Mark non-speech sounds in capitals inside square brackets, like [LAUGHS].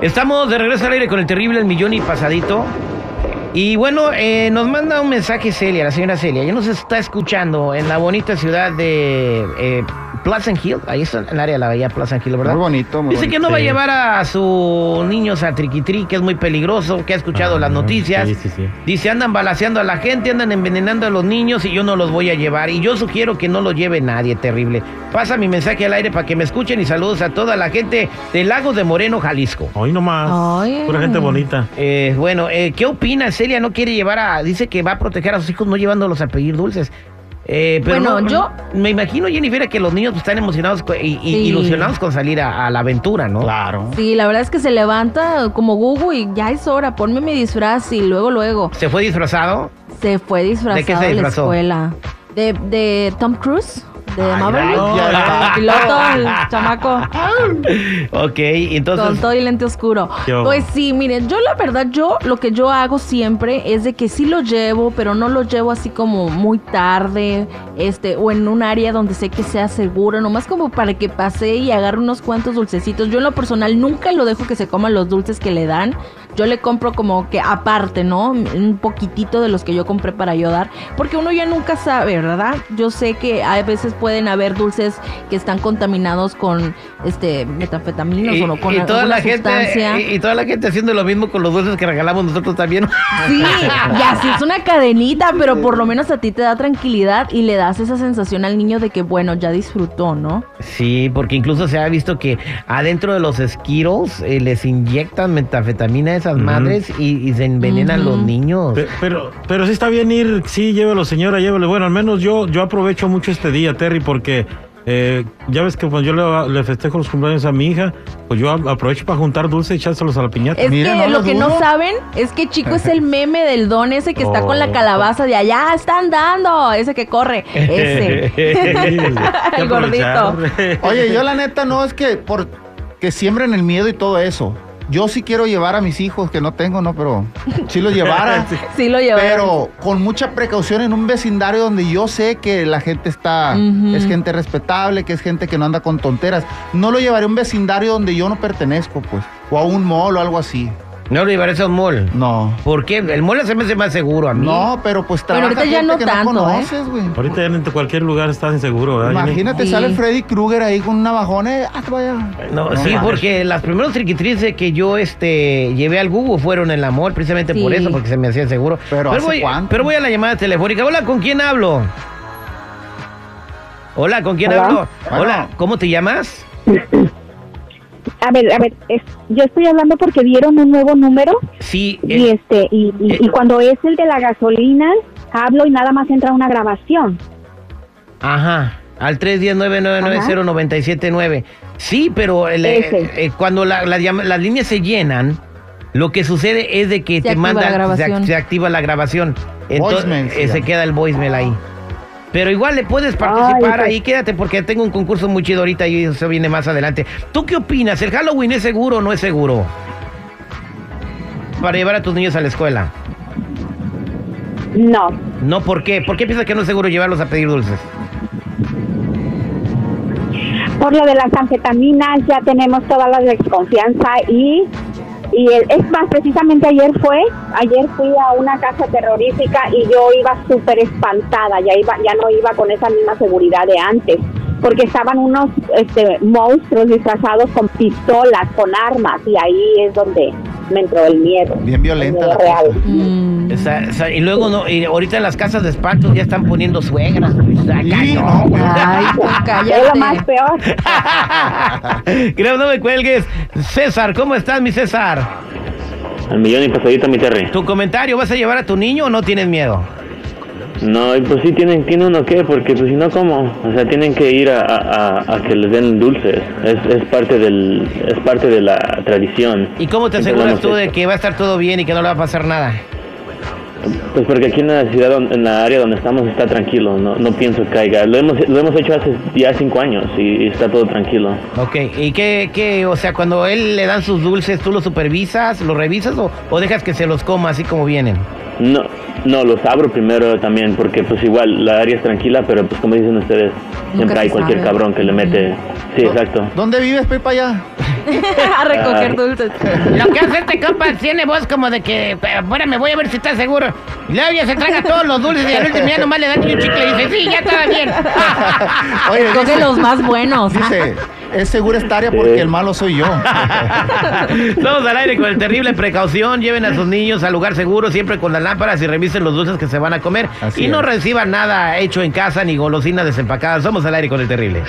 Estamos de regreso al aire con el terrible El Millón y Pasadito. Y bueno, eh, nos manda un mensaje Celia, la señora Celia. Ella nos está escuchando en la bonita ciudad de eh, Pleasant Hill. Ahí está en el área de la bahía Pleasant Hill, ¿verdad? Muy bonito, muy Dice que no va a llevar a sus niños a Triquitri, que es muy peligroso, que ha escuchado las noticias. Sí, sí, sí. Dice, andan balaseando a la gente, andan envenenando a los niños y yo no los voy a llevar. Y yo sugiero que no lo lleve nadie, terrible. Pasa mi mensaje al aire para que me escuchen y saludos a toda la gente del Lago de Moreno, Jalisco. Hoy nomás. Ay. Pura gente bonita. Eh, bueno, eh, ¿qué opina Celia? No quiere llevar a... Dice que va a proteger a sus hijos no llevándolos a pedir dulces. Eh, pero Bueno, no- yo- Me imagino, Jennifer, que los niños pues, están emocionados y, y Sí. ilusionados con salir a, a la aventura, ¿no? Claro. Sí, la verdad es que se levanta como Gugu y ya es hora, ponme mi disfraz y luego, luego ¿Se fue disfrazado? se fue disfrazado ¿De qué se a la disfrazó? escuela. De, de Tom Cruise, de Ay, Maverick. Piloto, el chamaco. Ok, entonces... Con todo y lente oscuro. Yo. Pues sí, miren, yo la verdad, yo lo que yo hago siempre es de que sí lo llevo, pero no lo llevo así como muy tarde, este, o en un área donde sé que sea seguro, nomás como para que pase y agarre unos cuantos dulcecitos. Yo en lo personal nunca lo dejo que se coman los dulces que le dan. Yo le compro como que aparte, ¿no? Un poquitito de los que yo compré para yo dar, porque uno ya nunca sabe, ¿verdad? Yo sé que a veces pueden haber dulces que están contaminados con este metanfetaminas Y, o no, con y toda la gente sustancia. y, y toda la gente haciendo lo mismo con los dulces que regalamos nosotros también. Sí, y así es una cadenita, pero por lo menos a ti te da tranquilidad y le das esa sensación al niño de que, bueno, ya disfrutó, ¿no? Sí, porque incluso se ha visto que adentro de los esquiros eh, les inyectan metafetamina a esas madres y, y se envenenan los niños. Pe- Pero, pero sí está bien ir, sí, llévelo, señora, llévelo. Bueno, al menos yo, yo aprovecho mucho este día, Terry, porque eh, ya ves que cuando yo le, le festejo los cumpleaños a mi hija, pues yo aprovecho para juntar dulces y echárselos a la piñata. Es que no lo que no saben es que Chico es el [LAUGHS] meme del don ese que está con la Oh. calabaza de allá, están dando, ese que corre, ese. [LAUGHS] [LAUGHS] el gordito. Oye, yo la neta no es que por que siembren el miedo y todo eso. Yo sí quiero llevar a mis hijos, que no tengo, ¿no? Pero sí los llevara. [LAUGHS] Sí lo llevaron. Pero con mucha precaución en un vecindario donde yo sé que la gente está, es gente respetable, que es gente que no anda con tonteras. No lo llevaré a un vecindario donde yo no pertenezco, pues. O a un mall o algo así. No lo llevaré a un mall. No. ¿Por qué? El mall se me hace más seguro a mí. No, pero pues Pero trabaja ahorita ya gente no que tanto, no ¿eh? conoces, güey. Ahorita ya en cualquier lugar estás inseguro, ¿verdad? Imagínate, Sí. sale Freddy Krueger ahí con un navajón, eh, ah, vaya. No, No sí, mames. porque las primeros triquitrices que yo este llevé al Google fueron en la mall, precisamente por Sí. eso, porque se me hacía seguro. Pero ¿hace voy, cuánto? pero voy a la llamada telefónica. Hola, ¿con quién hablo? Hola, ¿con quién Hola. hablo? Bueno. Hola, ¿cómo te llamas? A ver, a ver, es- yo estoy hablando porque dieron un nuevo número Sí, y eh, este y, y- eh. y cuando es el de la gasolina hablo y nada más entra una grabación. ajá, al 310-999-0979. Sí, pero el, eh, eh, cuando la- la las líneas se llenan, lo que sucede es de que Se te mandan, se, activa la grabación. Entonces, Voicemail se eh, se queda el voicemail ahí. Pero igual le puedes participar pues. ahí, quédate porque tengo un concurso muy chido ahorita y eso viene más adelante. ¿Tú qué opinas? ¿El Halloween es seguro o no es seguro? Para llevar a tus niños a la escuela. No, No, ¿por qué? ¿Por qué piensas que no es seguro llevarlos a pedir dulces? por lo de las anfetaminas ya tenemos toda la desconfianza y y el- es más precisamente ayer fue ayer fui a una casa terrorífica y yo iba súper espantada ya iba ya no iba con esa misma seguridad de antes porque estaban unos este, monstruos disfrazados con pistolas con armas y ahí es donde me entró el miedo Bien violenta miedo la real cosa. Mm. Esa- esa- y luego no, y ahorita en las casas de espantos ya están poniendo suegras. Está Sí, no. Ay, [LAUGHS] es lo más peor [LAUGHS] Creo no me cuelgues. César, ¿cómo estás, mi César? Al millón y pasadito, mi Terry. ¿Tu comentario vas a llevar a tu niño o no tienes miedo? No, y pues sí, tienen, tiene uno que, porque pues si no, ¿cómo? O sea, tienen que ir a, a- a que les den dulces. Es, es, parte del, es parte de la tradición. ¿Y cómo te aseguras tú de que va a estar todo bien y que no le va a pasar nada? Pues porque aquí en la ciudad, en la área donde estamos, está tranquilo. No, no pienso que caiga. Lo hemos, lo hemos hecho hace ya cinco años y, y está todo tranquilo. Ok, ¿y qué, qué, o sea, cuando él le dan sus dulces, tú los supervisas, los revisas o, o dejas que se los coma así como vienen? No, no, los abro primero también porque pues igual la área es tranquila, pero pues como dicen ustedes, siempre hay cualquier sabe. cabrón que le mete, Sí, exacto. ¿Dónde vives, Pepa, ya? [LAUGHS] a recoger Ay. dulces. Lo que hace este compa tiene voz como de que, "Espérame, me voy a ver si está seguro. Y luego ya se traga todos los dulces y al último ya nomás le dan un chicle y dice, sí, ya estaba bien. [LAUGHS] Oye, dice, los más buenos. dice, es segura esta área porque el malo soy yo. [LAUGHS] Todos al aire con el terrible precaución. Lleven a sus niños al lugar seguro, siempre con las lámparas y revisen los dulces que se van a comer. Así y no reciban nada hecho en casa ni golosinas desempacadas. Somos al aire con el terrible.